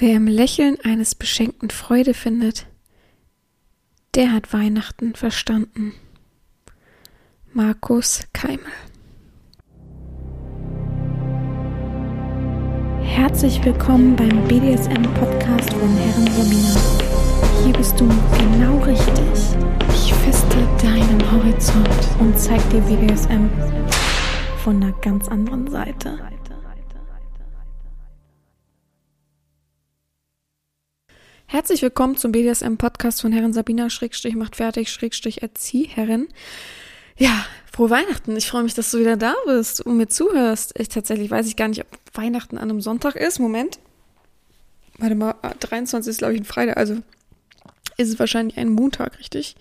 Wer im Lächeln eines Beschenkten Freude findet, der hat Weihnachten verstanden. Markus Keimel Herzlich willkommen beim BDSM-Podcast von Herren Romina. Hier bist du genau richtig. Ich feste deinen Horizont und zeig dir BDSM von einer ganz anderen Seite. Herzlich willkommen zum BDSM-Podcast von Herren Sabina Schrägstrich macht fertig Schrägstrich Erzieherin. Ja, frohe Weihnachten. Ich freue mich, dass du wieder da bist und mir zuhörst. Ich tatsächlich weiß ich gar nicht, ob Weihnachten an einem Sonntag ist. Moment. Warte mal, 23 ist glaube ich ein Freitag, also ist es wahrscheinlich ein Montag, richtig?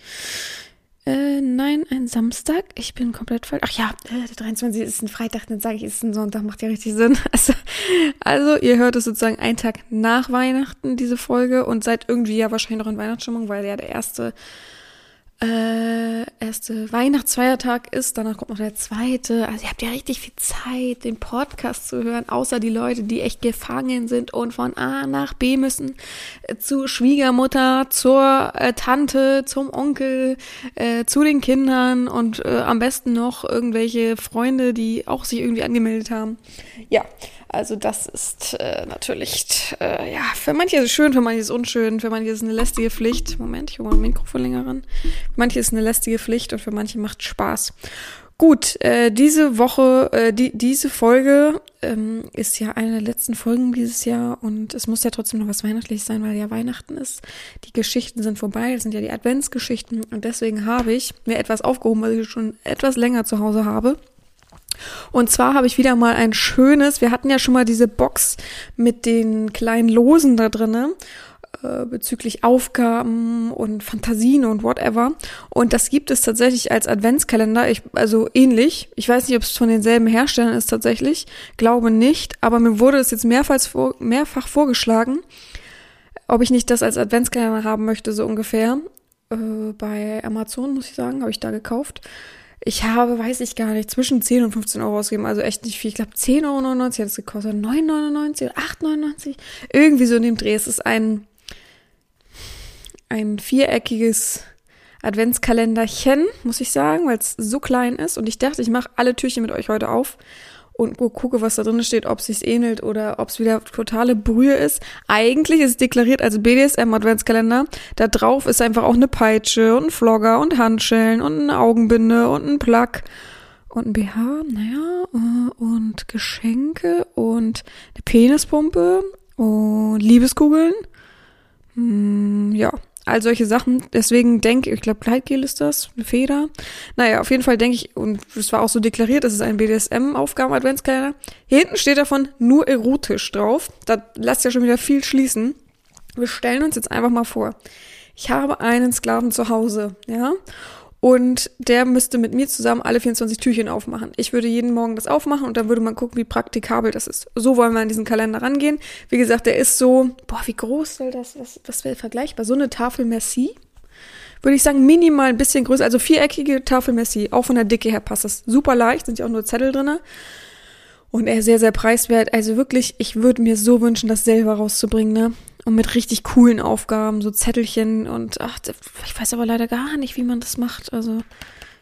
Äh, nein, ein Samstag. Ich bin komplett falsch. Ach ja, äh, der 23 ist ein Freitag, dann sage ich, ist ein Sonntag, macht ja richtig Sinn. Also, also, ihr hört es sozusagen einen Tag nach Weihnachten, diese Folge, und seid irgendwie ja wahrscheinlich noch in Weihnachtsstimmung, weil ja der erste äh, erste Weihnachtsfeiertag ist, danach kommt noch der zweite. Also ihr habt ja richtig viel Zeit, den Podcast zu hören, außer die Leute, die echt gefangen sind und von A nach B müssen, äh, zu Schwiegermutter, zur äh, Tante, zum Onkel, äh, zu den Kindern und äh, am besten noch irgendwelche Freunde, die auch sich irgendwie angemeldet haben. Ja, also das ist äh, natürlich, äh, ja, für manche ist es schön, für manche ist es unschön, für manche ist es eine lästige Pflicht. Moment, ich hole mal ein Mikrofon länger ran. Für manche ist es eine lästige Pflicht und für manche macht Spaß. Gut, äh, diese Woche, äh, die, diese Folge ähm, ist ja eine der letzten Folgen dieses Jahr und es muss ja trotzdem noch was weihnachtlich sein, weil ja Weihnachten ist. Die Geschichten sind vorbei, das sind ja die Adventsgeschichten und deswegen habe ich mir etwas aufgehoben, was ich schon etwas länger zu Hause habe. Und zwar habe ich wieder mal ein schönes, wir hatten ja schon mal diese Box mit den kleinen Losen da drinnen äh, bezüglich Aufgaben und Fantasien und whatever. Und das gibt es tatsächlich als Adventskalender, ich, also ähnlich. Ich weiß nicht, ob es von denselben Herstellern ist tatsächlich, glaube nicht, aber mir wurde es jetzt mehrfach, vor, mehrfach vorgeschlagen, ob ich nicht das als Adventskalender haben möchte, so ungefähr. Äh, bei Amazon, muss ich sagen, habe ich da gekauft. Ich habe, weiß ich gar nicht, zwischen 10 und 15 Euro ausgegeben, also echt nicht viel. Ich glaube 10,99 Euro hat es gekostet, 9,99 oder 8,99. Irgendwie so in dem Dreh. Es ist ein, ein viereckiges Adventskalenderchen, muss ich sagen, weil es so klein ist. Und ich dachte, ich mache alle Türchen mit euch heute auf und gucke, was da drin steht, ob es ähnelt oder ob es wieder totale Brühe ist. Eigentlich ist es deklariert als BDSM Adventskalender. Da drauf ist einfach auch eine Peitsche und ein Flogger und Handschellen und eine Augenbinde und ein Plug und ein BH, naja, äh, und Geschenke und eine Penispumpe und Liebeskugeln. Hm, ja, all solche Sachen. Deswegen denke ich, glaube, Gleitgel ist das, eine Feder. Naja, auf jeden Fall denke ich, und es war auch so deklariert, das ist ein BDSM-Aufgaben-Adventskalender. Hier hinten steht davon nur erotisch drauf. Da lasst ja schon wieder viel schließen. Wir stellen uns jetzt einfach mal vor. Ich habe einen Sklaven zu Hause, ja, und der müsste mit mir zusammen alle 24 Türchen aufmachen. Ich würde jeden Morgen das aufmachen und dann würde man gucken, wie praktikabel das ist. So wollen wir an diesen Kalender rangehen. Wie gesagt, der ist so, boah, wie groß soll das, was, was wäre vergleichbar? So eine Tafel Merci. Würde ich sagen, minimal ein bisschen größer, also viereckige Tafel Merci. Auch von der Dicke her passt das super leicht, sind ja auch nur Zettel drinne. Und er ist sehr, sehr preiswert. Also wirklich, ich würde mir so wünschen, das selber rauszubringen, ne? Und mit richtig coolen Aufgaben, so Zettelchen und ach, ich weiß aber leider gar nicht, wie man das macht. Also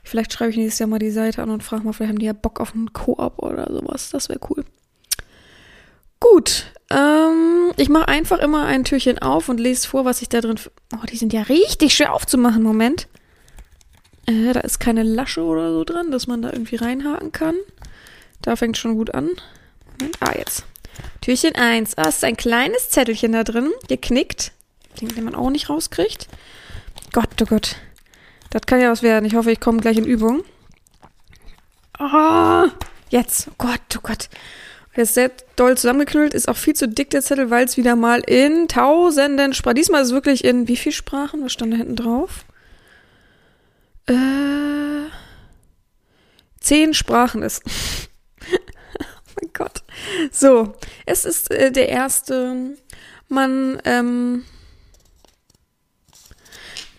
vielleicht schreibe ich nächstes Jahr mal die Seite an und frage mal, vielleicht haben die ja Bock auf einen Koop oder sowas. Das wäre cool. Gut, ähm, ich mache einfach immer ein Türchen auf und lese vor, was ich da drin. Oh, die sind ja richtig schwer aufzumachen. Moment. Äh, da ist keine Lasche oder so dran, dass man da irgendwie reinhaken kann. Da fängt schon gut an. Moment. Ah, jetzt. Türchen 1. Ah, ist ein kleines Zettelchen da drin, geknickt. Den, den man auch nicht rauskriegt. Gott, oh Gott. Das kann ja was werden. Ich hoffe, ich komme gleich in Übung. Oh, jetzt. Oh Gott, oh Gott. Der ist sehr doll zusammengeknüllt, ist auch viel zu dick, der Zettel, weil es wieder mal in tausenden Sprachen. Diesmal ist es wirklich in wie viel Sprachen? Was stand da hinten drauf? Äh, zehn Sprachen ist. Mein Gott. So, es ist äh, der erste. Man, ähm.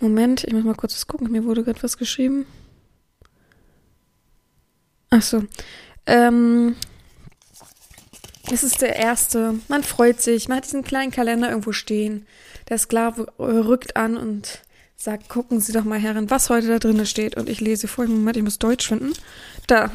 Moment, ich muss mal kurz was gucken. Mir wurde gerade was geschrieben. Ach so. Ähm. es ist der erste. Man freut sich. Man hat diesen kleinen Kalender irgendwo stehen. Der Sklave rückt an und sagt, gucken Sie doch mal, Herren, was heute da drin steht. Und ich lese vor. Moment, ich muss Deutsch finden. Da.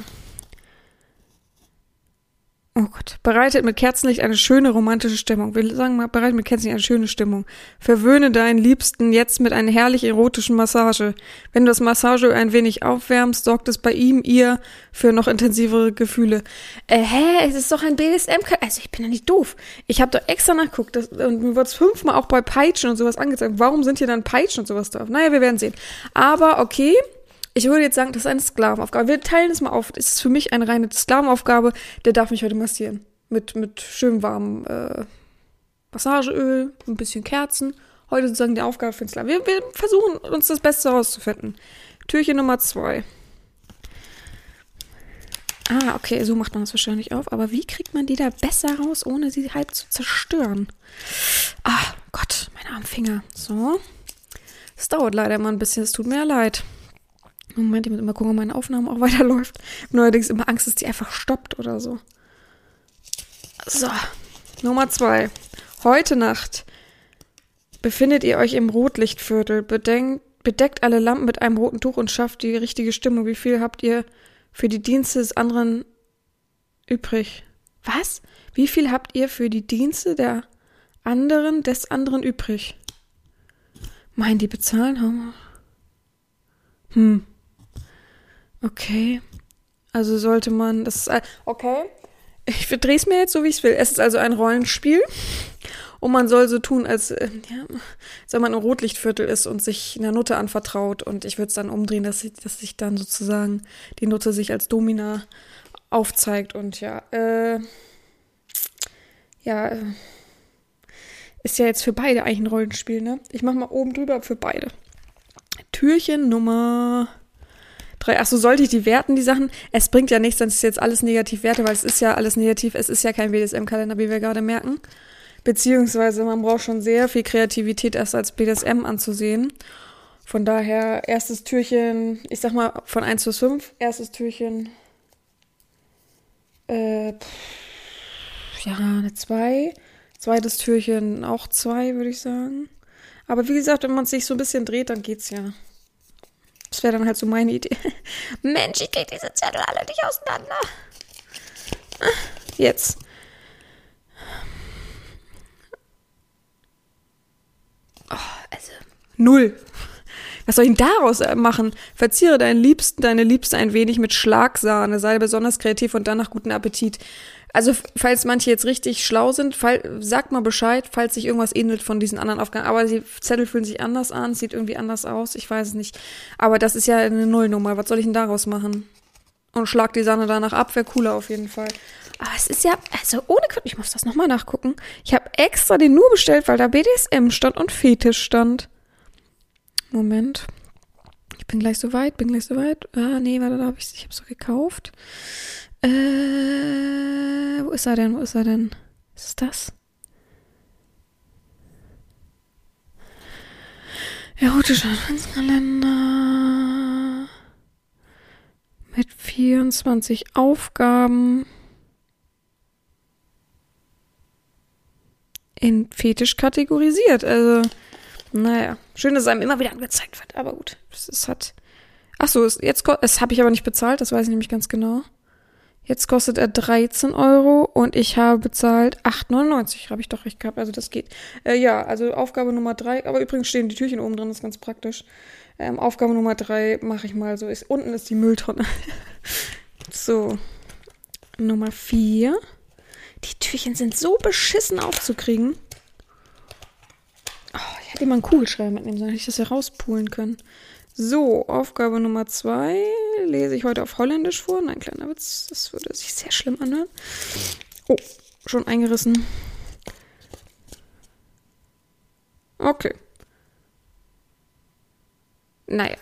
Oh Gott. Bereitet mit Kerzenlicht eine schöne romantische Stimmung. Wir sagen mal, bereitet mit Kerzenlicht eine schöne Stimmung. Verwöhne deinen Liebsten jetzt mit einer herrlich erotischen Massage. Wenn du das Massageöl ein wenig aufwärmst, sorgt es bei ihm, ihr für noch intensivere Gefühle. Äh, hä? Es ist doch ein BDSM. Also ich bin ja nicht doof. Ich habe doch extra nachguckt das, und mir wurde es fünfmal auch bei Peitschen und sowas angezeigt. Warum sind hier dann Peitschen und sowas drauf? Naja, wir werden sehen. Aber okay. Ich würde jetzt sagen, das ist eine Sklavenaufgabe. Wir teilen es mal auf. Das ist für mich eine reine Sklavenaufgabe. Der darf mich heute massieren. Mit, mit schön warmem äh, Massageöl, ein bisschen Kerzen. Heute sozusagen die Aufgabe für den Sklaven. Wir, wir versuchen uns das Beste herauszufinden. Türchen Nummer zwei. Ah, okay, so macht man das wahrscheinlich auf. Aber wie kriegt man die da besser raus, ohne sie halb zu zerstören? Ah, Gott, meine armen Finger. So. Es dauert leider immer ein bisschen, es tut mir leid. Moment, ich muss immer gucken, ob meine Aufnahme auch weiterläuft. Neuerdings immer Angst, dass die einfach stoppt oder so. So, Nummer zwei. Heute Nacht befindet ihr euch im Rotlichtviertel. Bedenkt, bedeckt alle Lampen mit einem roten Tuch und schafft die richtige Stimmung. Wie viel habt ihr für die Dienste des anderen übrig? Was? Wie viel habt ihr für die Dienste der anderen des anderen übrig? Meinen die bezahlen? Hm. Okay. Also sollte man das. Okay. Ich verdrehe es mir jetzt so, wie ich es will. Es ist also ein Rollenspiel. Und man soll so tun, als, äh, ja, wenn man im Rotlichtviertel ist und sich einer Nutte anvertraut. Und ich würde es dann umdrehen, dass, ich, dass sich dann sozusagen die Nutte sich als Domina aufzeigt. Und ja, äh, ja, äh, ist ja jetzt für beide eigentlich ein Rollenspiel, ne? Ich mach mal oben drüber für beide. Türchen Nummer drei. Ach so, sollte ich die werten, die Sachen? Es bringt ja nichts, dann ist jetzt alles negativ werte, weil es ist ja alles negativ. Es ist ja kein BDSM-Kalender, wie wir gerade merken. Beziehungsweise man braucht schon sehr viel Kreativität, erst als BDSM anzusehen. Von daher, erstes Türchen, ich sag mal von 1 bis 5, erstes Türchen, äh, ja, eine 2. Zweites Türchen auch 2, würde ich sagen. Aber wie gesagt, wenn man sich so ein bisschen dreht, dann geht's ja. Das wäre dann halt so meine Idee. Mensch, ich krieg diese Zettel alle nicht auseinander. Jetzt. Oh, also. Null. Was soll ich denn daraus äh, machen? Verziere deinen Liebsten, deine Liebste ein wenig mit Schlagsahne, sei besonders kreativ und danach guten Appetit. Also, falls manche jetzt richtig schlau sind, fall, sagt mal Bescheid, falls sich irgendwas ähnelt von diesen anderen Aufgaben. Aber die Zettel fühlen sich anders an, sieht irgendwie anders aus, ich weiß es nicht. Aber das ist ja eine Nullnummer. Was soll ich denn daraus machen? Und schlag die Sahne danach ab, wäre cooler auf jeden Fall. Aber es ist ja, also ohne Grund, ich muss das nochmal nachgucken. Ich habe extra den nur bestellt, weil da BDSM stand und Fetisch stand. Moment. Ich bin gleich so weit, bin gleich so weit. Ah, nee, warte, da habe ich, ich habe so gekauft. Äh, wo ist er denn? Wo ist er denn? ist das? Erotischer Adventskalender mit 24 Aufgaben in Fetisch kategorisiert. Also, naja, schön, dass es einem immer wieder angezeigt wird, aber gut. Es hat. Ach so, jetzt das habe ich aber nicht bezahlt, das weiß ich nämlich ganz genau. Jetzt kostet er 13 Euro und ich habe bezahlt 8,99. Habe ich doch recht gehabt, also das geht. Äh, ja, also Aufgabe Nummer drei. Aber übrigens stehen die Türchen oben drin, das ist ganz praktisch. Ähm, Aufgabe Nummer drei mache ich mal so. Ist, unten ist die Mülltonne. so. Nummer vier. Die Türchen sind so beschissen aufzukriegen. Oh, ich hätte mal einen Kugelschreiber mitnehmen sollen, hätte ich das ja rauspulen können. So, Aufgabe Nummer zwei lese ich heute auf Holländisch vor. Nein, kleiner Witz, das würde sich sehr schlimm anhören. Oh, schon eingerissen. Okay. Naja.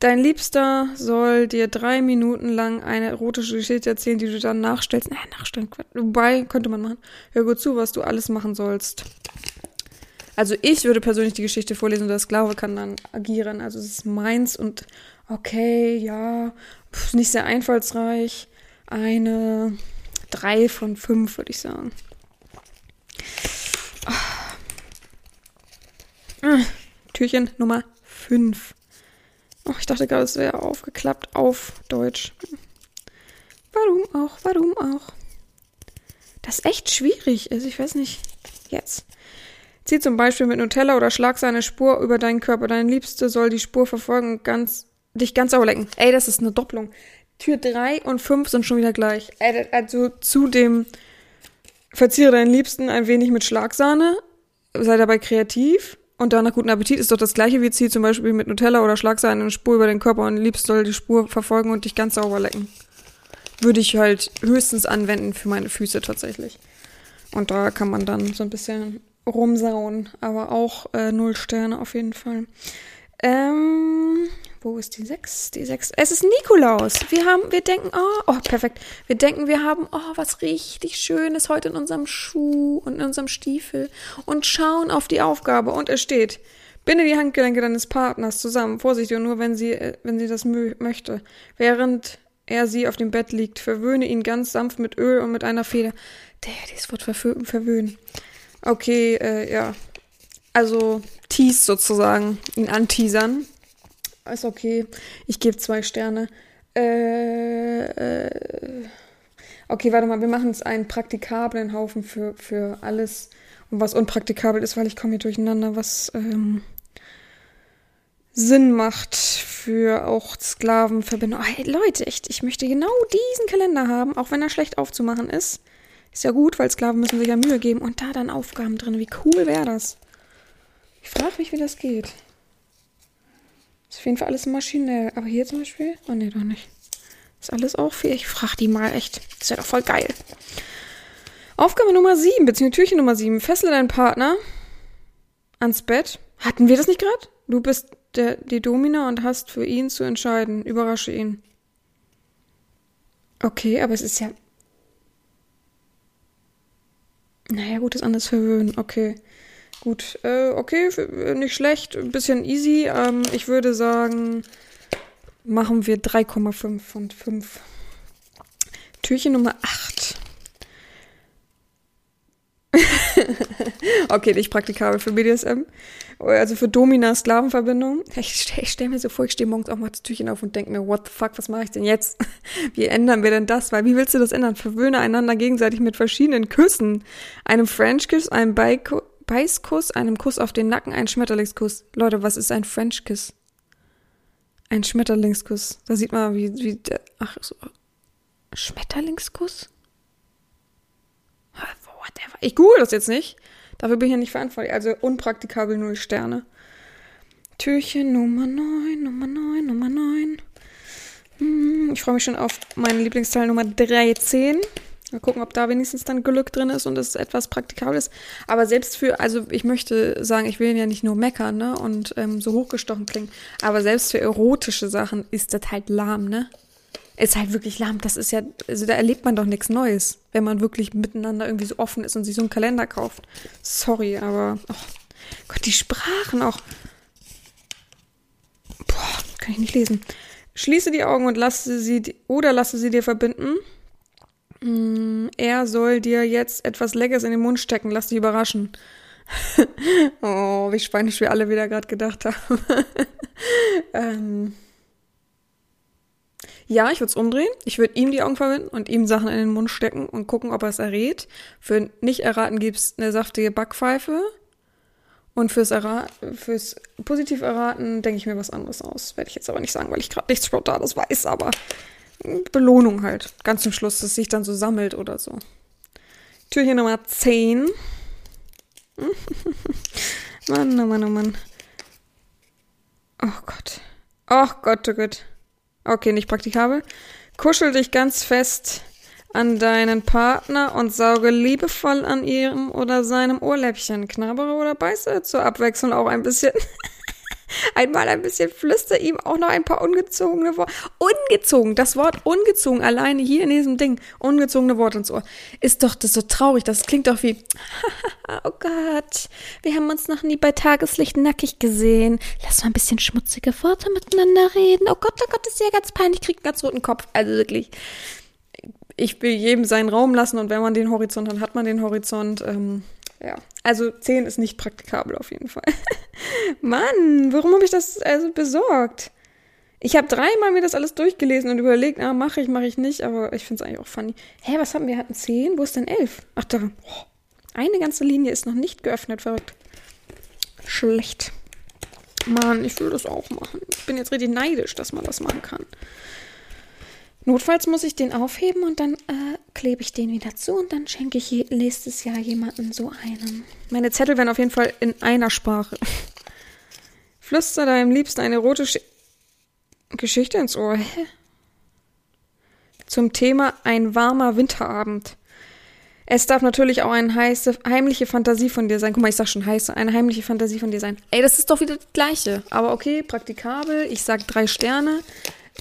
Dein Liebster soll dir drei Minuten lang eine erotische Geschichte erzählen, die du dann nachstellst. Naja, nachstellen. Wobei, könnte man machen. Hör gut zu, was du alles machen sollst. Also ich würde persönlich die Geschichte vorlesen und der Sklave kann dann agieren. Also es ist meins und okay, ja, nicht sehr einfallsreich. Eine drei von fünf, würde ich sagen. Oh. Türchen Nummer fünf. Oh, ich dachte gerade, es wäre aufgeklappt auf Deutsch. Warum auch, warum auch? Das ist echt schwierig ist. Ich weiß nicht. Jetzt. Zieh zum Beispiel mit Nutella oder schlag seine Spur über deinen Körper. Dein Liebste soll die Spur verfolgen und ganz, dich ganz sauber lecken. Ey, das ist eine Doppelung. Tür 3 und 5 sind schon wieder gleich. Also zu dem verziere deinen Liebsten ein wenig mit Schlagsahne. Sei dabei kreativ. Und danach guten Appetit ist doch das gleiche wie zieh zum Beispiel mit Nutella oder Schlagsahne eine Spur über den Körper und liebst soll die Spur verfolgen und dich ganz sauber lecken. Würde ich halt höchstens anwenden für meine Füße tatsächlich. Und da kann man dann so ein bisschen rumsauen, aber auch äh, null Sterne auf jeden Fall. Ähm, wo ist die 6? Die 6. Es ist Nikolaus. Wir haben, wir denken, oh, oh, perfekt. Wir denken, wir haben, oh, was richtig Schönes heute in unserem Schuh und in unserem Stiefel und schauen auf die Aufgabe und es steht, binde die Handgelenke deines Partners zusammen, vorsichtig und nur wenn sie, äh, wenn sie das möchte. Während er sie auf dem Bett liegt, verwöhne ihn ganz sanft mit Öl und mit einer Feder. Der, dieses Wort verwöhnen. Okay, äh, ja. Also, tease sozusagen, ihn anteasern. Ist okay. Ich gebe zwei Sterne. Äh, äh, okay, warte mal, wir machen es einen praktikablen Haufen für, für alles. Und was unpraktikabel ist, weil ich komme hier durcheinander, was ähm, Sinn macht für auch Sklavenverbindung. Oh, hey, Leute, echt, ich möchte genau diesen Kalender haben, auch wenn er schlecht aufzumachen ist. Ist ja gut, weil Sklaven müssen sich ja Mühe geben. Und da dann Aufgaben drin. Wie cool wäre das? Ich frage mich, wie das geht. Ist auf jeden Fall alles maschinell. Aber hier zum Beispiel? Oh nee, doch nicht. Ist alles auch viel. Ich frage die mal echt. Das wäre doch voll geil. Aufgabe Nummer 7, beziehungsweise Türchen Nummer 7. Fessle deinen Partner ans Bett. Hatten wir das nicht gerade? Du bist der, die Domina und hast für ihn zu entscheiden. Überrasche ihn. Okay, aber es ist ja naja, gut, das anders verwöhnen. Okay. Gut, äh, okay, nicht schlecht, ein bisschen easy. Ähm, ich würde sagen, machen wir 3,5 von 5. Türchen Nummer 8. okay, nicht praktikabel für BDSM. Also für Domina-Sklavenverbindung. Ich stelle stell mir so vor, ich stehe morgens auch mal das Türchen auf und denke mir, what the fuck, was mache ich denn jetzt? Wie ändern wir denn das? Weil wie willst du das ändern? Verwöhne einander gegenseitig mit verschiedenen Küssen. Einem French-Kiss, einem Beißkuss, einem Kuss auf den Nacken, einen Schmetterlingskuss. Leute, was ist ein French-Kiss? Ein Schmetterlingskuss. Da sieht man, wie, wie, ach, so. Schmetterlingskuss? Whatever. Ich google das jetzt nicht. Dafür bin ich ja nicht verantwortlich. Also unpraktikabel null Sterne. Türchen Nummer 9, Nummer 9, Nummer 9. Hm, ich freue mich schon auf meinen Lieblingsteil Nummer 13. Mal gucken, ob da wenigstens dann Glück drin ist und es etwas praktikabel ist. Aber selbst für, also ich möchte sagen, ich will ja nicht nur meckern, ne? Und ähm, so hochgestochen klingen. Aber selbst für erotische Sachen ist das halt lahm, ne? Ist halt wirklich lahm. Das ist ja, also da erlebt man doch nichts Neues, wenn man wirklich miteinander irgendwie so offen ist und sich so einen Kalender kauft. Sorry, aber oh Gott, die Sprachen auch. Boah, kann ich nicht lesen. Schließe die Augen und lasse sie oder lasse sie dir verbinden. Mm, er soll dir jetzt etwas Leckeres in den Mund stecken. Lass dich überraschen. oh, wie spanisch wir alle wieder gerade gedacht haben. ähm. Ja, ich würde es umdrehen. Ich würde ihm die Augen verbinden und ihm Sachen in den Mund stecken und gucken, ob er es errät. Für nicht erraten gibt's eine saftige Backpfeife. Und fürs, fürs positiv erraten denke ich mir was anderes aus. Werde ich jetzt aber nicht sagen, weil ich gerade nichts Spontanes weiß, aber Belohnung halt. Ganz zum Schluss, dass sich dann so sammelt oder so. Türchen Nummer 10. Mann, oh Mann, oh Mann. Oh Gott. Oh Gott, oh Gott. Okay, nicht praktikabel. Kuschel dich ganz fest an deinen Partner und sauge liebevoll an ihrem oder seinem Ohrläppchen. Knabbere oder beiße zur Abwechslung auch ein bisschen. Einmal ein bisschen flüster ihm auch noch ein paar ungezogene Worte. Ungezogen, das Wort ungezogen, alleine hier in diesem Ding, ungezogene Worte ins Ohr. Ist doch das so traurig, das klingt doch wie, oh Gott, wir haben uns noch nie bei Tageslicht nackig gesehen. Lass mal ein bisschen schmutzige Worte miteinander reden. Oh Gott, oh Gott, ist ja ganz peinlich, ich krieg einen ganz roten Kopf. Also wirklich, ich will jedem seinen Raum lassen und wenn man den Horizont hat, hat man den Horizont. Ähm, ja, also 10 ist nicht praktikabel auf jeden Fall. Mann, warum habe ich das also besorgt? Ich habe dreimal mir das alles durchgelesen und überlegt, ah, mache ich, mache ich nicht, aber ich finde es eigentlich auch funny. Hä, was haben wir? Wir hatten 10, wo ist denn 11? Ach, da. Oh, eine ganze Linie ist noch nicht geöffnet, verrückt. Schlecht. Mann, ich will das auch machen. Ich bin jetzt richtig neidisch, dass man das machen kann. Notfalls muss ich den aufheben und dann äh, klebe ich den wieder zu und dann schenke ich nächstes Jahr jemanden so einen. Meine Zettel werden auf jeden Fall in einer Sprache. Flüster deinem Liebsten eine rote Sch Geschichte ins Ohr. Hä? Zum Thema ein warmer Winterabend. Es darf natürlich auch eine heiße, heimliche Fantasie von dir sein. Guck mal, ich sag schon heiße, eine heimliche Fantasie von dir sein. Ey, das ist doch wieder das Gleiche. Aber okay, praktikabel. Ich sag drei Sterne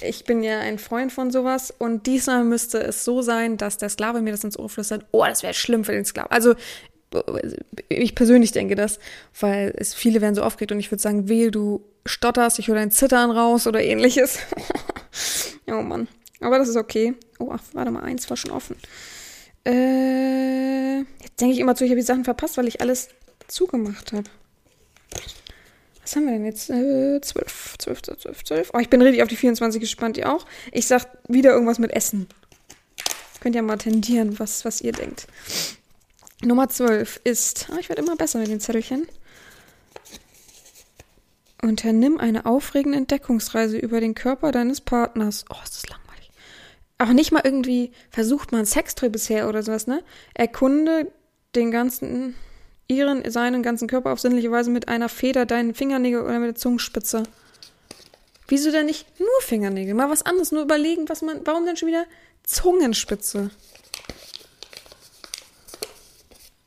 ich bin ja ein Freund von sowas und diesmal müsste es so sein, dass der Sklave mir das ins Ohr flüstert, oh, das wäre schlimm für den Sklaven. Also ich persönlich denke das, weil es viele werden so aufgeregt und ich würde sagen, wehe, du stotterst, ich hole dein Zittern raus oder ähnliches. oh Mann. Aber das ist okay. Oh, ach, warte mal, eins war schon offen. Äh, jetzt denke ich immer zu, ich habe die Sachen verpasst, weil ich alles zugemacht habe. Was haben wir denn jetzt? Äh, 12, 12, 12, 12. Oh, ich bin richtig auf die 24 gespannt, ihr auch. Ich sag wieder irgendwas mit Essen. Könnt ihr mal tendieren, was, was ihr denkt. Nummer 12 ist, oh, ich werde immer besser mit den Zettelchen. Unternimm eine aufregende Entdeckungsreise über den Körper deines Partners. Oh, ist das langweilig. Auch nicht mal irgendwie versucht man Sextoy bisher oder sowas, ne? Erkunde den ganzen ihren, seinen ganzen Körper auf sinnliche Weise mit einer Feder, deinen Fingernägel oder mit der Zungenspitze. Wieso denn nicht nur Fingernägel? Mal was anderes, nur überlegen, was man. Warum denn schon wieder Zungenspitze?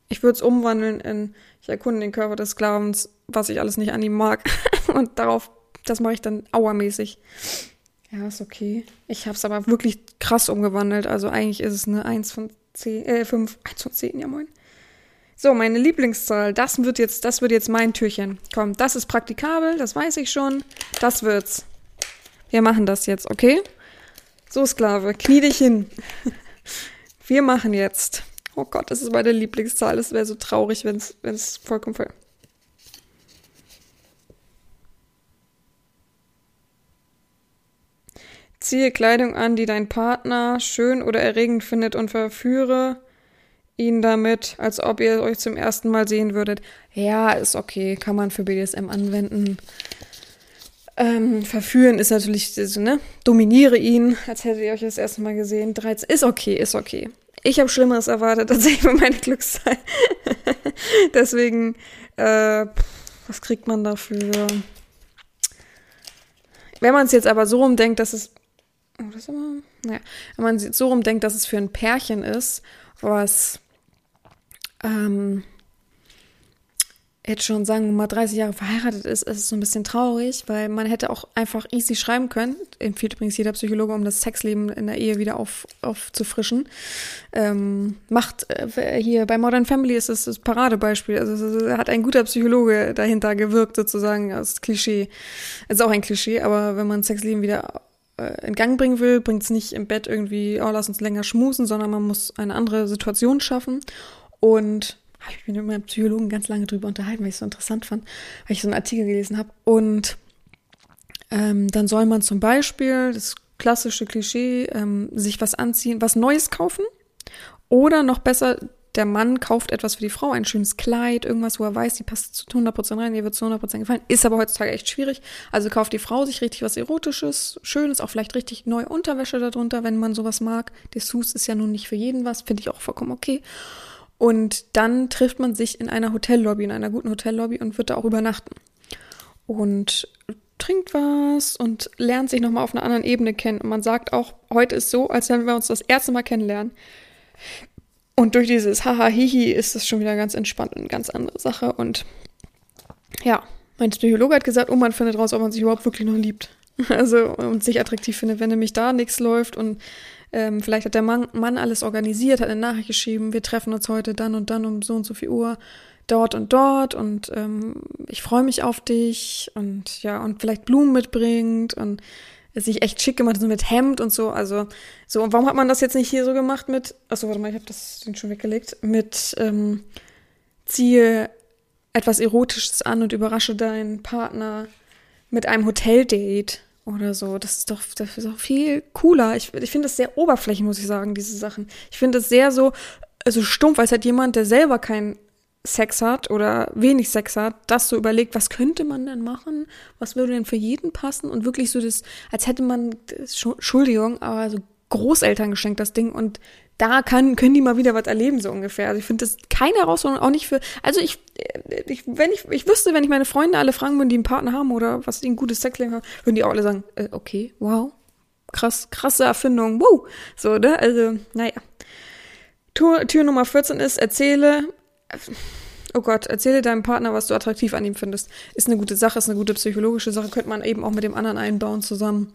Ich würde es umwandeln in, ich erkunde den Körper des Sklavens, was ich alles nicht an ihm mag. Und darauf, das mache ich dann auermäßig. Ja, ist okay. Ich habe es aber wirklich krass umgewandelt. Also eigentlich ist es eine 1 von 10, äh, 5, 1 von 10, ja moin. So, meine Lieblingszahl, das wird jetzt, das wird jetzt mein Türchen. Komm, das ist praktikabel, das weiß ich schon. Das wird's. Wir machen das jetzt, okay? So, Sklave, knie dich hin. Wir machen jetzt. Oh Gott, das ist meine Lieblingszahl. Es wäre so traurig, wenn es vollkommen voll. Ziehe Kleidung an, die dein Partner schön oder erregend findet und verführe ihn damit, als ob ihr euch zum ersten Mal sehen würdet. Ja, ist okay, kann man für BDSM anwenden. Ähm, verführen ist natürlich, ne? Dominiere ihn, als hättet ihr euch das erste Mal gesehen. 13 ist okay, ist okay. Ich habe Schlimmeres erwartet, tatsächlich für meine Glückszahl. Deswegen, äh, was kriegt man dafür? Wenn man es jetzt aber so rumdenkt, dass es. Oh, das ist immer, naja, wenn man es so rumdenkt, dass es für ein Pärchen ist, was ähm, jetzt schon sagen wir mal 30 Jahre verheiratet ist, ist es so ein bisschen traurig, weil man hätte auch einfach easy schreiben können. Empfiehlt übrigens jeder Psychologe, um das Sexleben in der Ehe wieder auf, aufzufrischen. Ähm, macht äh, hier bei Modern Family ist es das Paradebeispiel. Also hat ein guter Psychologe dahinter gewirkt, sozusagen, als Klischee. Ist auch ein Klischee, aber wenn man Sexleben wieder äh, in Gang bringen will, bringt es nicht im Bett irgendwie, oh, lass uns länger schmusen, sondern man muss eine andere Situation schaffen. Und habe ich mich mit meinem Psychologen ganz lange drüber unterhalten, weil ich es so interessant fand, weil ich so einen Artikel gelesen habe. Und ähm, dann soll man zum Beispiel, das klassische Klischee, ähm, sich was anziehen, was Neues kaufen. Oder noch besser, der Mann kauft etwas für die Frau, ein schönes Kleid, irgendwas, wo er weiß, die passt zu 100% rein, ihr wird zu 100% gefallen. Ist aber heutzutage echt schwierig. Also kauft die Frau sich richtig was Erotisches, Schönes, auch vielleicht richtig neue Unterwäsche darunter, wenn man sowas mag. Dessous ist ja nun nicht für jeden was, finde ich auch vollkommen okay. Und dann trifft man sich in einer Hotellobby, in einer guten Hotellobby und wird da auch übernachten. Und trinkt was und lernt sich nochmal auf einer anderen Ebene kennen. Und man sagt auch, heute ist so, als wenn wir uns das erste Mal kennenlernen. Und durch dieses Haha Hihi ist das schon wieder ganz entspannt und eine ganz andere Sache. Und ja, mein Psychologe hat gesagt, oh, man findet raus, ob man sich überhaupt wirklich noch liebt. Also und sich attraktiv findet, wenn nämlich da nichts läuft und ähm, vielleicht hat der Mann, Mann alles organisiert, hat eine Nachricht geschrieben, wir treffen uns heute dann und dann um so und so viel Uhr dort und dort und ähm, ich freue mich auf dich und ja, und vielleicht Blumen mitbringt und sich echt schick gemacht, so mit Hemd und so. Also, so, und warum hat man das jetzt nicht hier so gemacht mit, achso, warte mal, ich habe das den schon weggelegt, mit ähm, ziehe etwas Erotisches an und überrasche deinen Partner mit einem Hoteldate oder so. Das ist doch, das ist doch viel cooler. Ich, ich finde das sehr oberflächlich, muss ich sagen, diese Sachen. Ich finde es sehr so, also stumpf, als hat jemand, der selber keinen Sex hat oder wenig Sex hat, das so überlegt, was könnte man denn machen? Was würde denn für jeden passen? Und wirklich so das, als hätte man, Entschuldigung, aber so Großeltern geschenkt, das Ding. Und da kann, können die mal wieder was erleben, so ungefähr. Also ich finde das keine Herausforderung, auch nicht für, also ich, ich, wenn ich, ich wüsste, wenn ich meine Freunde alle fragen würden, die einen Partner haben oder was die ein gutes Sexleben haben, würden die auch alle sagen, äh, okay, wow, krass, krasse Erfindung, wow. So, ne? Also, naja. Tür, Tür Nummer 14 ist, erzähle, oh Gott, erzähle deinem Partner, was du attraktiv an ihm findest. Ist eine gute Sache, ist eine gute psychologische Sache, könnte man eben auch mit dem anderen einbauen zusammen.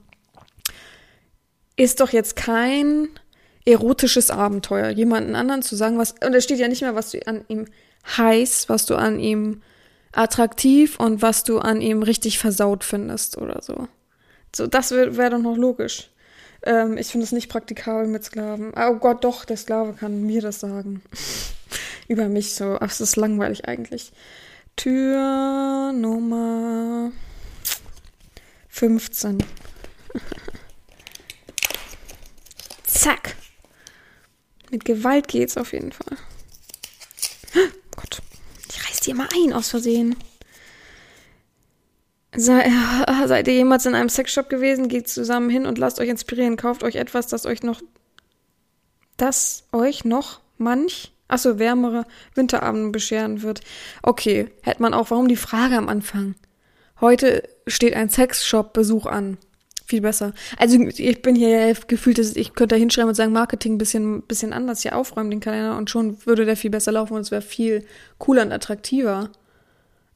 Ist doch jetzt kein erotisches Abenteuer, jemanden anderen zu sagen, was, und da steht ja nicht mehr, was du an ihm heiß, was du an ihm attraktiv und was du an ihm richtig versaut findest oder so. So, das wäre wär doch noch logisch. Ähm, ich finde es nicht praktikabel mit Sklaven. Oh Gott, doch, der Sklave kann mir das sagen. Über mich so. Ach, es ist langweilig eigentlich. Tür Nummer 15. Zack. Mit Gewalt geht's auf jeden Fall. Oh Gott, ich reiß dir mal ein aus Versehen. Sei, seid ihr jemals in einem Sexshop gewesen? Geht zusammen hin und lasst euch inspirieren. Kauft euch etwas, das euch noch, das euch noch manch, achso, wärmere Winterabende bescheren wird. Okay, hätte man auch, warum die Frage am Anfang? Heute steht ein Sexshop-Besuch an viel besser. Also ich bin hier gefühlt, ich könnte da hinschreiben und sagen, Marketing ein bisschen, bisschen anders hier aufräumen, den Kalender, und schon würde der viel besser laufen und es wäre viel cooler und attraktiver.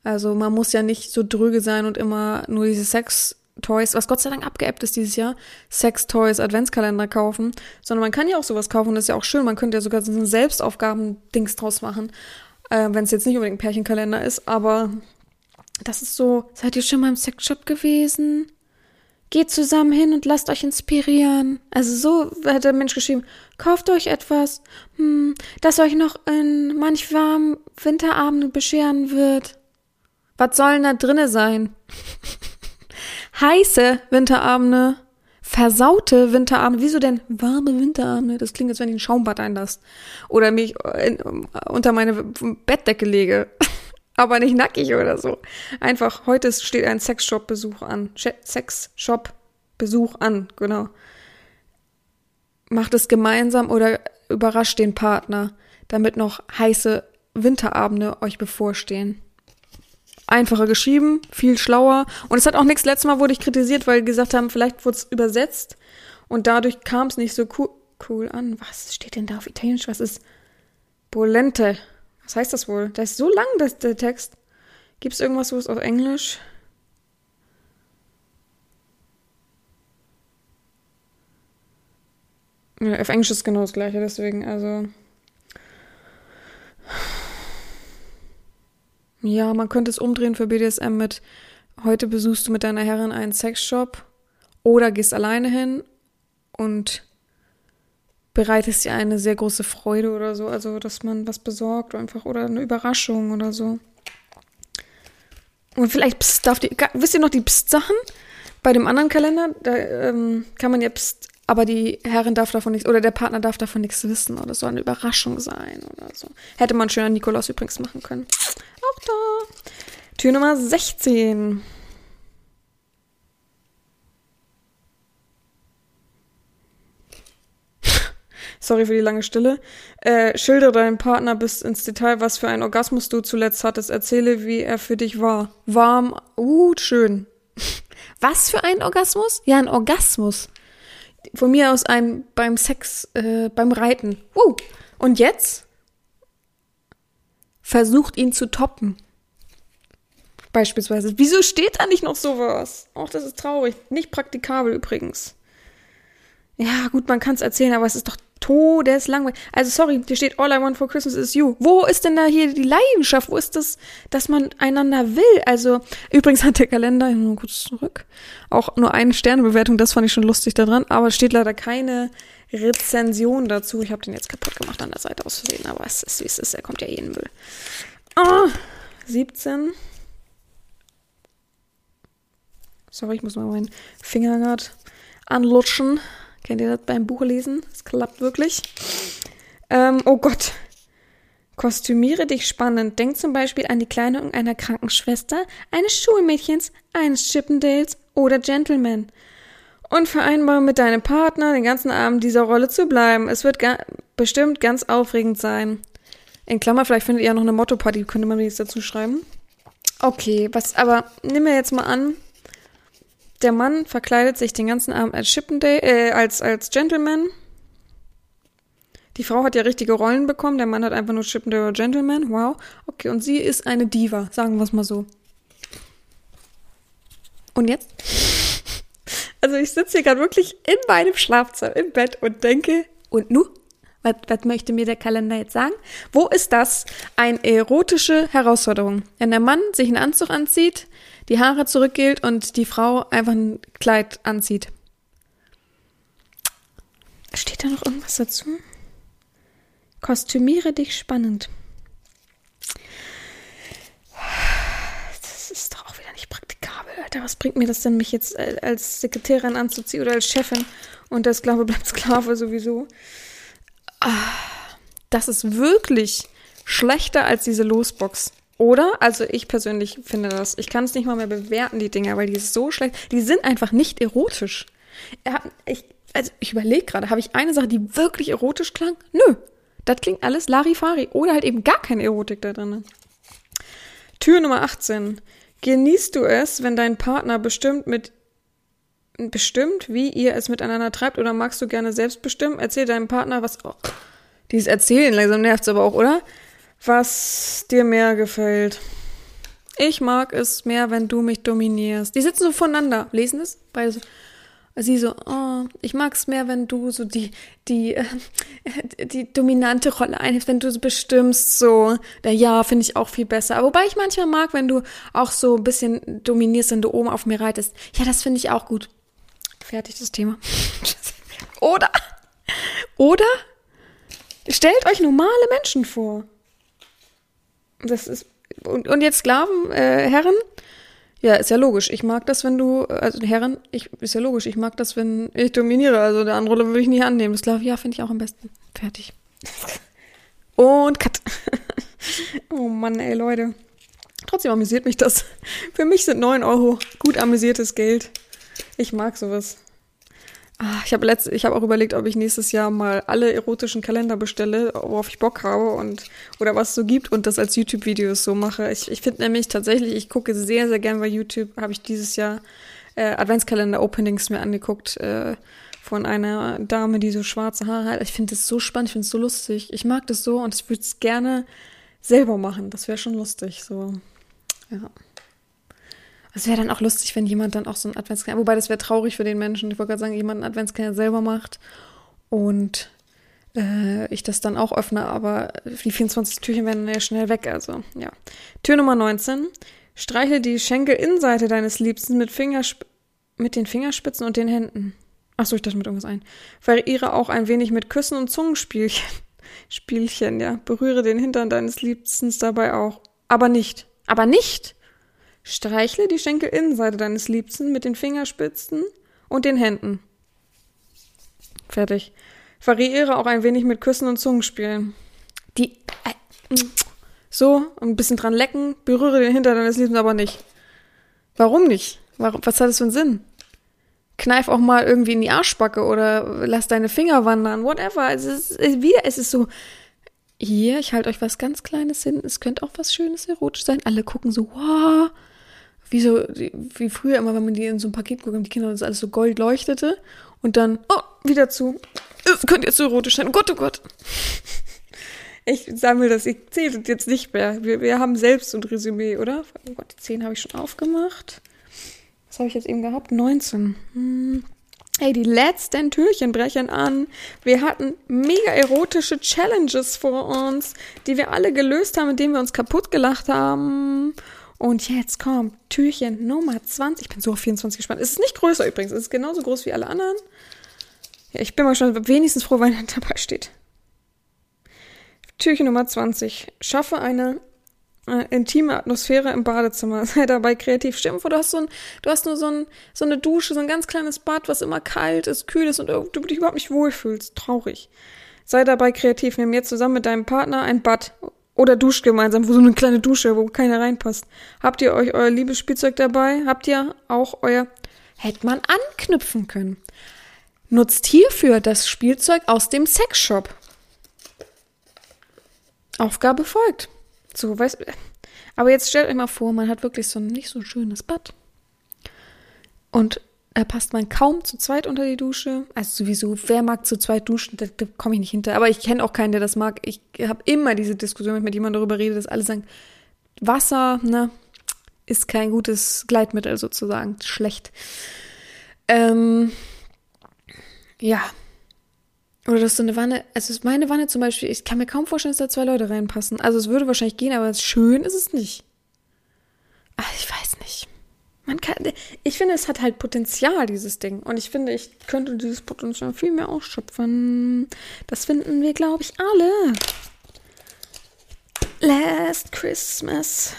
Also man muss ja nicht so dröge sein und immer nur diese Sex-Toys, was Gott sei Dank abgeappt ist dieses Jahr, Sex-Toys, Adventskalender kaufen, sondern man kann ja auch sowas kaufen das ist ja auch schön. Man könnte ja sogar so ein Selbstaufgaben-Dings draus machen, äh, wenn es jetzt nicht unbedingt ein Pärchenkalender ist, aber das ist so, seid ihr schon mal im Sexshop gewesen? Geht zusammen hin und lasst euch inspirieren. Also so hat der Mensch geschrieben, kauft euch etwas, hm, das euch noch in manch warmen Winterabenden bescheren wird. Was sollen da drinne sein? Heiße Winterabende, versaute Winterabende. Wieso denn warme Winterabende? Das klingt, als wenn ich ein Schaumbad einlasst. Oder mich unter meine Bettdecke lege aber nicht nackig oder so. Einfach, heute steht ein Sexshop-Besuch an. Sexshop-Besuch an, genau. Macht es gemeinsam oder überrascht den Partner, damit noch heiße Winterabende euch bevorstehen. Einfacher geschrieben, viel schlauer. Und es hat auch nichts, letztes Mal wurde ich kritisiert, weil gesagt haben, vielleicht wurde es übersetzt und dadurch kam es nicht so cool, cool an. Was steht denn da auf Italienisch? Was ist Bolente? Was heißt das wohl? Der ist so lang, das, der Text. Gibt es irgendwas, wo es auf Englisch? Ja, auf Englisch ist genau das gleiche, deswegen, also. Ja, man könnte es umdrehen für BDSM mit heute besuchst du mit deiner Herrin einen Sexshop oder gehst alleine hin und bereitest dir eine sehr große Freude oder so, also dass man was besorgt oder einfach oder eine Überraschung oder so. Und vielleicht pst, darf die, wisst ihr noch die Psst-Sachen? Bei dem anderen Kalender, da ähm, kann man ja Psst, aber die Herrin darf davon nichts, oder der Partner darf davon nichts wissen oder so eine Überraschung sein oder so. Hätte man schön an Nikolaus übrigens machen können. Tür Nummer 16. Sorry für die lange Stille. Äh, schildere deinem Partner bis ins Detail, was für ein Orgasmus du zuletzt hattest. Erzähle, wie er für dich war. Warm, uh, schön. Was für ein Orgasmus? Ja, ein Orgasmus. Von mir aus ein beim Sex, äh, beim Reiten. Uh. Und jetzt? Versucht ihn zu toppen. Beispielsweise. Wieso steht da nicht noch sowas? Auch das ist traurig. Nicht praktikabel übrigens. Ja, gut, man kann es erzählen, aber es ist doch Todeslangweilig. Also sorry, hier steht All I Want for Christmas is You. Wo ist denn da hier die Leidenschaft? Wo ist das, dass man einander will? Also übrigens hat der Kalender, nur kurz zurück, auch nur eine Sternebewertung, das fand ich schon lustig daran, aber steht leider keine Rezension dazu. Ich habe den jetzt kaputt gemacht an der Seite aus Versehen, aber es ist wie es ist, er kommt ja eh in Müll. Ah, 17. Sorry, ich muss mal meinen Finger gerade anlutschen. Kennt ihr das beim Buch lesen? Es klappt wirklich. Ähm, oh Gott. Kostümiere dich spannend. Denk zum Beispiel an die Kleidung einer Krankenschwester, eines Schulmädchens, eines Chippendales oder Gentleman. Und vereinbare mit deinem Partner, den ganzen Abend dieser Rolle zu bleiben. Es wird ga bestimmt ganz aufregend sein. In Klammer, vielleicht findet ihr ja noch eine Motto-Party, könnte man jetzt dazu schreiben. Okay, was, aber nimm mir jetzt mal an, der Mann verkleidet sich den ganzen Abend als Chippendale, äh, als, als Gentleman. Die Frau hat ja richtige Rollen bekommen, der Mann hat einfach nur Chippendale oder Gentleman. Wow. Okay, und sie ist eine Diva, sagen wir es mal so. Und jetzt? Also ich sitze hier gerade wirklich in meinem Schlafzimmer im Bett und denke, und nu? Was, was möchte mir der Kalender jetzt sagen? Wo ist das eine erotische Herausforderung? Wenn der Mann sich einen Anzug anzieht, die Haare zurückgilt und die Frau einfach ein Kleid anzieht. Steht da noch irgendwas dazu? Kostümiere dich spannend. Das ist doch auch wieder nicht praktikabel, Alter. Was bringt mir das denn, mich jetzt äh, als Sekretärin anzuziehen oder als Chefin? Und der Sklave bleibt Sklave sowieso. Ah, das ist wirklich schlechter als diese Losbox. Oder? Also ich persönlich finde das. Ich kann es nicht mal mehr bewerten, die Dinger, weil die ist so schlecht. Die sind einfach nicht erotisch. Ich, also ich überlege gerade, habe ich eine Sache, die wirklich erotisch klang? Nö. Das klingt alles Larifari. Oder halt eben gar keine Erotik da drin. Tür Nummer 18. Genießt du es, wenn dein Partner bestimmt mit bestimmt, wie ihr es miteinander treibt, oder magst du gerne selbst bestimmen? Erzähl deinem Partner, was. Oh, dieses Erzählen langsam nervt aber auch, oder? was dir mehr gefällt. Ich mag es mehr, wenn du mich dominierst. Die sitzen so voneinander, lesen es, beide so. Sie so, oh, ich mag es mehr, wenn du so die, die, äh, die dominante Rolle einnimmst, wenn du so bestimmst, so, na ja, finde ich auch viel besser. Wobei ich manchmal mag, wenn du auch so ein bisschen dominierst, wenn du oben auf mir reitest. Ja, das finde ich auch gut. Fertig das Thema. oder, oder, stellt euch normale Menschen vor. Das ist. Und, und jetzt Sklaven, äh, Herren? Ja, ist ja logisch. Ich mag das, wenn du, also Herren, ich, ist ja logisch, ich mag das, wenn ich dominiere. Also der andere würde ich nicht annehmen. Sklave, ja, finde ich auch am besten. Fertig. Und cut. oh Mann, ey, Leute. Trotzdem amüsiert mich das. Für mich sind neun Euro gut amüsiertes Geld. Ich mag sowas. Ah, ich habe habe auch überlegt, ob ich nächstes Jahr mal alle erotischen Kalender bestelle, worauf ich Bock habe und oder was es so gibt und das als YouTube-Videos so mache. Ich, ich finde nämlich tatsächlich, ich gucke sehr, sehr gern bei YouTube, habe ich dieses Jahr äh, Adventskalender-Openings mir angeguckt äh, von einer Dame, die so schwarze Haare hat. Ich finde das so spannend, ich finde es so lustig. Ich mag das so und ich würde es gerne selber machen. Das wäre schon lustig. So, ja. Es wäre dann auch lustig, wenn jemand dann auch so einen Adventskalender, wobei das wäre traurig für den Menschen. Ich wollte gerade sagen, jemand einen Adventskalender selber macht und äh, ich das dann auch öffne, aber die 24 Türchen werden ja schnell weg, also ja. Tür Nummer 19. Streichle die Schenkelinnenseite deines Liebsten mit, Fingersp mit den Fingerspitzen und den Händen. Achso, ich dachte mit irgendwas ein. Variiere auch ein wenig mit Küssen und Zungenspielchen. Spielchen, ja. Berühre den Hintern deines Liebsten dabei auch. Aber nicht. Aber nicht! Streichle die Schenkelinnenseite deines Liebsten mit den Fingerspitzen und den Händen. Fertig. Variiere auch ein wenig mit Küssen und Zungenspielen. Die. Äh, so, ein bisschen dran lecken, berühre den Hintern deines Liebsten aber nicht. Warum nicht? Warum, was hat das für einen Sinn? Kneif auch mal irgendwie in die Arschbacke oder lass deine Finger wandern, whatever. Es ist, wieder, es ist so, hier, ich halte euch was ganz Kleines hin, es könnte auch was Schönes erotisch sein. Alle gucken so, wow, wie so, wie früher immer, wenn man die in so ein Paket guckt, haben die Kinder das alles so gold leuchtete und dann, oh, wieder zu. Es könnte jetzt so erotisch sein. Oh Gott, oh Gott. Ich sammle das, ich zähle das jetzt nicht mehr. Wir, wir haben selbst ein Resümee, oder? Oh Gott, die 10 habe ich schon aufgemacht. Was habe ich jetzt eben gehabt? 19. Hm. Hey, die letzten Türchen brechen an. Wir hatten mega erotische Challenges vor uns, die wir alle gelöst haben, indem wir uns kaputt gelacht haben. Und jetzt kommt Türchen Nummer 20. Ich bin so auf 24 gespannt. Es ist nicht größer übrigens. Es ist genauso groß wie alle anderen. Ja, ich bin mal schon wenigstens froh, wenn dabei steht. Türchen Nummer 20. Schaffe eine äh, intime Atmosphäre im Badezimmer. Sei dabei kreativ. Vor, du hast, so ein, du hast nur so, ein, so eine Dusche, so ein ganz kleines Bad, was immer kalt ist, kühl ist und du dich überhaupt nicht wohlfühlst. Traurig. Sei dabei kreativ. Nimm jetzt zusammen mit deinem Partner ein Bad oder duscht gemeinsam, wo so eine kleine Dusche, wo keiner reinpasst. Habt ihr euch euer Liebesspielzeug dabei? Habt ihr auch euer... Hätte man anknüpfen können. Nutzt hierfür das Spielzeug aus dem Sexshop. Aufgabe folgt. So, weißt Aber jetzt stellt euch mal vor, man hat wirklich so ein nicht so schönes Bad. Und da passt man kaum zu zweit unter die Dusche. Also sowieso, wer mag zu zweit duschen? Da, da komme ich nicht hinter. Aber ich kenne auch keinen, der das mag. Ich habe immer diese Diskussion, wenn ich mit jemandem darüber rede, dass alle sagen, Wasser, ne, ist kein gutes Gleitmittel sozusagen. Schlecht. Ähm, ja, oder dass so eine Wanne, also meine Wanne zum Beispiel, ich kann mir kaum vorstellen, dass da zwei Leute reinpassen. Also es würde wahrscheinlich gehen, aber schön ist es nicht. Ach, ich weiß nicht. Man kann, ich finde, es hat halt Potenzial, dieses Ding. Und ich finde, ich könnte dieses Potenzial viel mehr ausschöpfen. Das finden wir, glaube ich, alle. Last Christmas,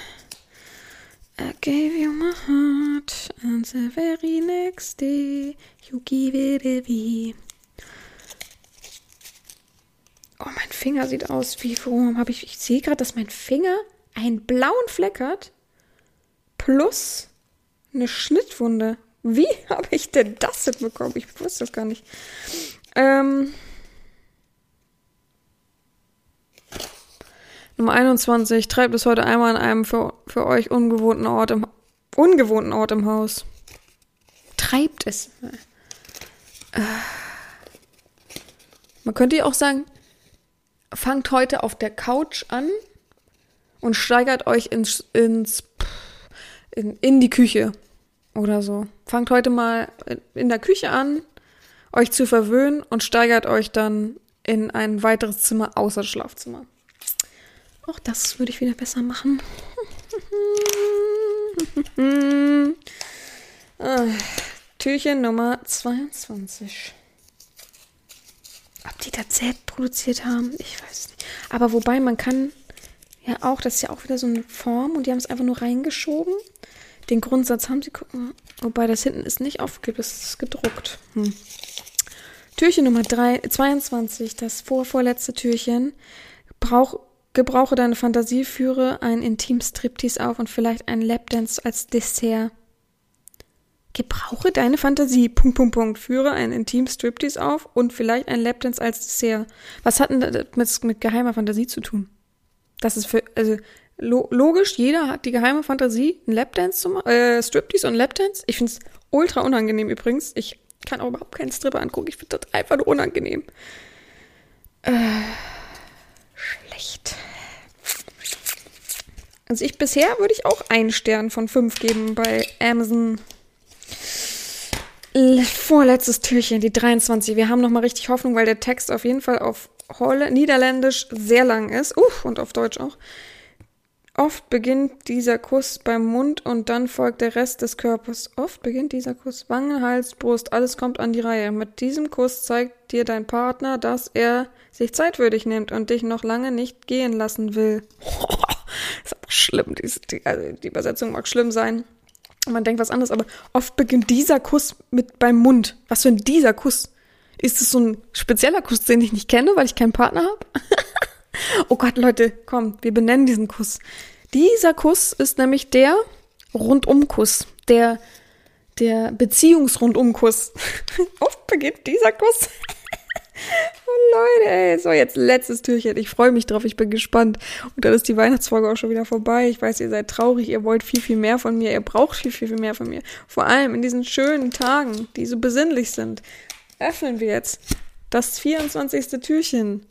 I gave you my heart, and the very next day, you give it away. Oh, mein Finger sieht aus wie, warum habe ich, ich sehe gerade, dass mein Finger einen blauen Fleck hat. Plus eine Schnittwunde. Wie habe ich denn das hinbekommen? Ich wusste das gar nicht. Ähm, Nummer 21. Treibt es heute einmal an einem für, für euch ungewohnten Ort im, ungewohnten Ort im Haus. Treibt es. Äh. Man könnte ja auch sagen, fangt heute auf der Couch an und steigert euch ins, ins in, in die Küche oder so. Fangt heute mal in der Küche an, euch zu verwöhnen und steigert euch dann in ein weiteres Zimmer außer Schlafzimmer. Auch das würde ich wieder besser machen. ah, Türchen Nummer 22. Ob die das selbst produziert haben, ich weiß nicht. Aber wobei, man kann ja auch, das ist ja auch wieder so eine Form und die haben es einfach nur reingeschoben. Den Grundsatz haben sie, guck mal. Wobei das hinten ist nicht aufgeklebt, das ist gedruckt. Hm. Türchen Nummer 3, 22, das vorvorletzte Türchen. Brauch, gebrauche deine Fantasie, führe ein Intim-Striptease auf und vielleicht ein Lapdance als Dessert. Gebrauche deine Fantasie. Punkt, Punkt, Punkt. Führe ein intim Striptease auf und vielleicht ein Lapdance als Dessert. Was hat denn das mit, mit geheimer Fantasie zu tun? Das ist für, also, lo logisch, jeder hat die geheime Fantasie, ein Lapdance zu machen, äh, Striptease und Lapdance. Ich find's ultra unangenehm übrigens. Ich kann auch überhaupt keinen Stripper angucken. Ich finde das einfach nur unangenehm. Äh, schlecht. Also ich bisher würde ich auch einen Stern von fünf geben bei Amazon Vorletztes Türchen, die 23. Wir haben nochmal richtig Hoffnung, weil der Text auf jeden Fall auf Holl Niederländisch sehr lang ist. Uff, und auf Deutsch auch. Oft beginnt dieser Kuss beim Mund und dann folgt der Rest des Körpers. Oft beginnt dieser Kuss. Wange, Hals, Brust, alles kommt an die Reihe. Mit diesem Kuss zeigt dir dein Partner, dass er sich zeitwürdig nimmt und dich noch lange nicht gehen lassen will. ist aber schlimm. Die, die, also die Übersetzung mag schlimm sein man denkt was anderes, aber oft beginnt dieser Kuss mit beim Mund. Was für ein dieser Kuss? Ist es so ein spezieller Kuss, den ich nicht kenne, weil ich keinen Partner habe? oh Gott, Leute, komm, wir benennen diesen Kuss. Dieser Kuss ist nämlich der Rundumkuss, der der Beziehungsrundumkuss. oft beginnt dieser Kuss Oh Leute, ey. So, jetzt letztes Türchen. Ich freue mich drauf. Ich bin gespannt. Und dann ist die Weihnachtsfolge auch schon wieder vorbei. Ich weiß, ihr seid traurig. Ihr wollt viel, viel mehr von mir. Ihr braucht viel, viel, viel mehr von mir. Vor allem in diesen schönen Tagen, die so besinnlich sind, öffnen wir jetzt das 24. Türchen.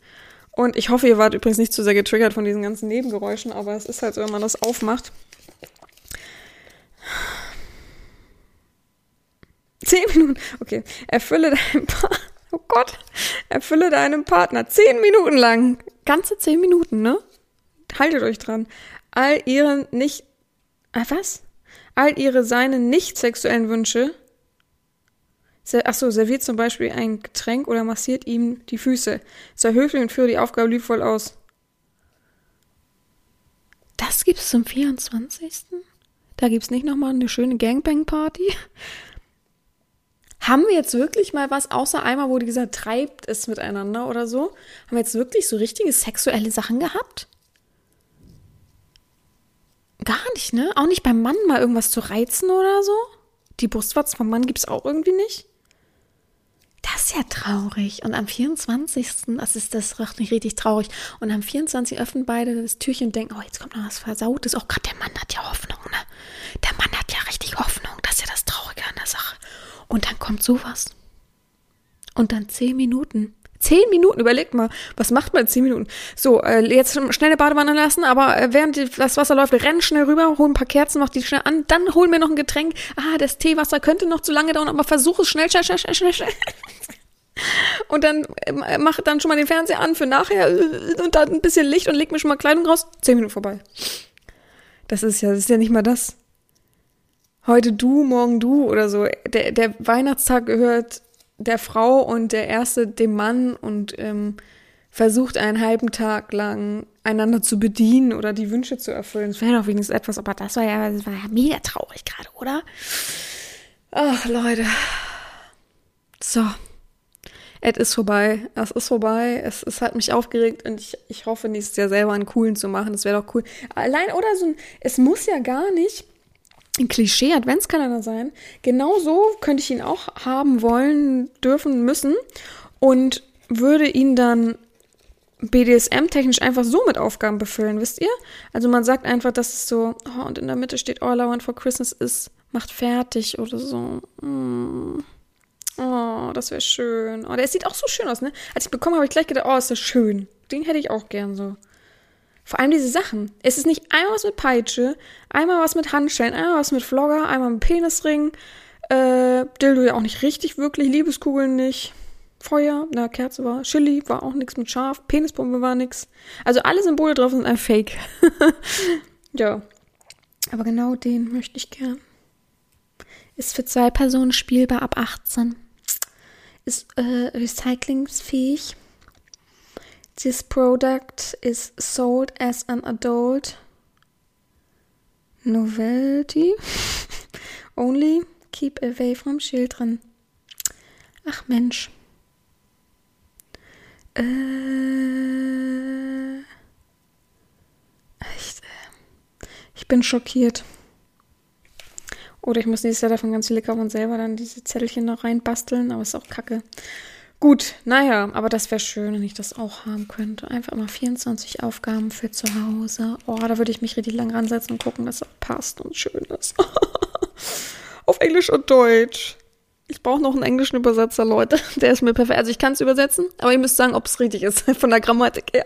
Und ich hoffe, ihr wart übrigens nicht zu sehr getriggert von diesen ganzen Nebengeräuschen, aber es ist halt so, wenn man das aufmacht. Zehn Minuten. Okay. Erfülle deinem Partner. Oh Gott. Erfülle deinem Partner zehn Minuten lang. Ganze zehn Minuten, ne? Haltet euch dran. All ihren nicht. Ah, was? All ihre seine nicht sexuellen Wünsche. Achso, serviert zum Beispiel ein Getränk oder massiert ihm die Füße. Sei höflich und führe die Aufgabe liebevoll aus. Das gibt's zum 24. Da gibt's nicht nochmal eine schöne Gangbang-Party. Haben wir jetzt wirklich mal was, außer einmal, wo die gesagt treibt es miteinander oder so? Haben wir jetzt wirklich so richtige sexuelle Sachen gehabt? Gar nicht, ne? Auch nicht beim Mann mal irgendwas zu reizen oder so? Die Brustwarze vom Mann gibt's auch irgendwie nicht? Das ist ja traurig. Und am 24. Das ist das nicht richtig traurig. Und am 24. öffnen beide das Türchen und denken, oh, jetzt kommt noch was Versautes. Auch gerade der Mann hat ja Hoffnung, ne? Der Mann hat ja richtig Hoffnung. Das ist ja das Traurige an der Sache. Und dann kommt sowas. Und dann zehn Minuten. Zehn Minuten, überlegt mal, was macht man in zehn Minuten? So, äh, jetzt schnell eine Badewanne lassen, aber äh, während die, das Wasser läuft, wir rennen schnell rüber, holen ein paar Kerzen, mach die schnell an, dann holen wir noch ein Getränk. Ah, das Teewasser könnte noch zu lange dauern, aber versuch es schnell, schnell, schnell, schnell, schnell, schnell. Und dann äh, mach dann schon mal den Fernseher an für nachher äh, und dann ein bisschen Licht und leg mir schon mal Kleidung raus. Zehn Minuten vorbei. Das ist ja, das ist ja nicht mal das. Heute du, morgen du oder so. Der, der Weihnachtstag gehört der Frau und der erste dem Mann und ähm, versucht einen halben Tag lang einander zu bedienen oder die Wünsche zu erfüllen. Das wäre doch wenigstens etwas, aber das war ja, das war ja mega traurig gerade, oder? Ach, Leute. So. Es ist vorbei. Es ist vorbei. Es, es hat mich aufgeregt und ich, ich hoffe nächstes Jahr selber einen coolen zu machen. Das wäre doch cool. Allein oder so ein, es muss ja gar nicht ein Klischee-Adventskalender sein. Genauso könnte ich ihn auch haben wollen, dürfen, müssen und würde ihn dann BDSM-technisch einfach so mit Aufgaben befüllen, wisst ihr? Also man sagt einfach, dass es so, oh, und in der Mitte steht All I Want for Christmas ist, macht fertig oder so. Mm. Oh, das wäre schön. Oh, der sieht auch so schön aus, ne? Als ich bekommen habe, ich gleich gedacht, oh, ist das schön. Den hätte ich auch gern so. Vor allem diese Sachen. Es ist nicht einmal was mit Peitsche, einmal was mit Handschellen, einmal was mit Vlogger, einmal mit Penisring. Äh, Dildo ja auch nicht richtig, wirklich. Liebeskugeln nicht. Feuer, na, Kerze war. Chili war auch nichts mit Schaf. Penispumpe war nix. Also alle Symbole drauf sind ein Fake. ja. Aber genau den möchte ich gern. Ist für zwei Personen spielbar ab 18. Ist äh, recyclingsfähig. This product is sold as an adult novelty. Only keep away from children. Ach Mensch. Äh, echt, äh, ich bin schockiert. Oder ich muss nächstes Jahr davon ganz viele kaufen und selber dann diese Zettelchen noch reinbasteln, aber ist auch kacke. Gut, naja, aber das wäre schön, wenn ich das auch haben könnte. Einfach mal 24 Aufgaben für zu Hause. Oh, da würde ich mich richtig lang ransetzen und gucken, dass es passt und schön ist. Auf Englisch und Deutsch. Ich brauche noch einen englischen Übersetzer, Leute. Der ist mir perfekt. Also ich kann es übersetzen, aber ihr müsst sagen, ob es richtig ist von der Grammatik her.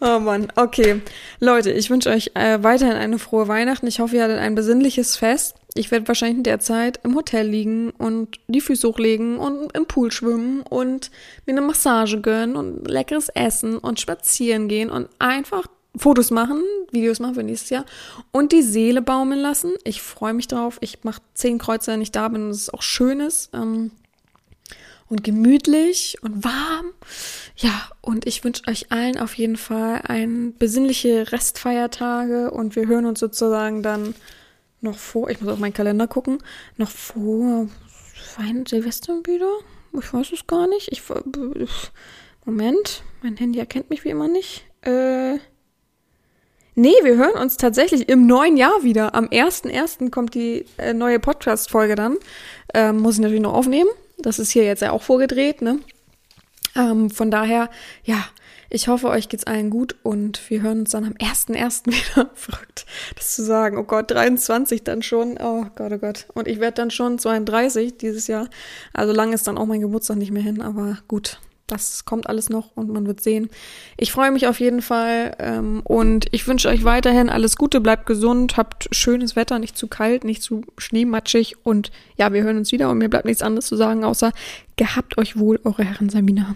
Oh Mann, okay. Leute, ich wünsche euch äh, weiterhin eine frohe Weihnachten. Ich hoffe, ihr hattet ein besinnliches Fest. Ich werde wahrscheinlich in der Zeit im Hotel liegen und die Füße hochlegen und im Pool schwimmen und mir eine Massage gönnen und leckeres Essen und spazieren gehen und einfach Fotos machen, Videos machen für nächstes Jahr und die Seele baumeln lassen. Ich freue mich drauf. Ich mache zehn Kreuze, wenn ich da bin und es auch schön ist. Ähm, und gemütlich und warm. Ja, und ich wünsche euch allen auf jeden Fall ein besinnliche Restfeiertage und wir hören uns sozusagen dann noch vor, ich muss auf meinen Kalender gucken, noch vor Weihnachten, Silvester wieder? Ich weiß es gar nicht. Ich, Moment, mein Handy erkennt mich wie immer nicht. Äh, nee, wir hören uns tatsächlich im neuen Jahr wieder. Am 1.1. kommt die äh, neue Podcast-Folge dann. Ähm, muss ich natürlich noch aufnehmen. Das ist hier jetzt ja auch vorgedreht, ne? Ähm, von daher, ja, ich hoffe, euch geht's allen gut und wir hören uns dann am 1.1. wieder. Verrückt, das zu sagen. Oh Gott, 23 dann schon. Oh Gott, oh Gott. Und ich werde dann schon 32 dieses Jahr. Also lang ist dann auch mein Geburtstag nicht mehr hin, aber gut. das kommt alles noch und man wird sehen. Ich freue mich auf jeden Fall ähm, und ich wünsche euch weiterhin alles Gute, bleibt gesund, habt schönes Wetter, nicht zu kalt, nicht zu schneematschig und ja, wir hören uns wieder und mir bleibt nichts anderes zu sagen, außer gehabt euch wohl, eure Herren Sabina.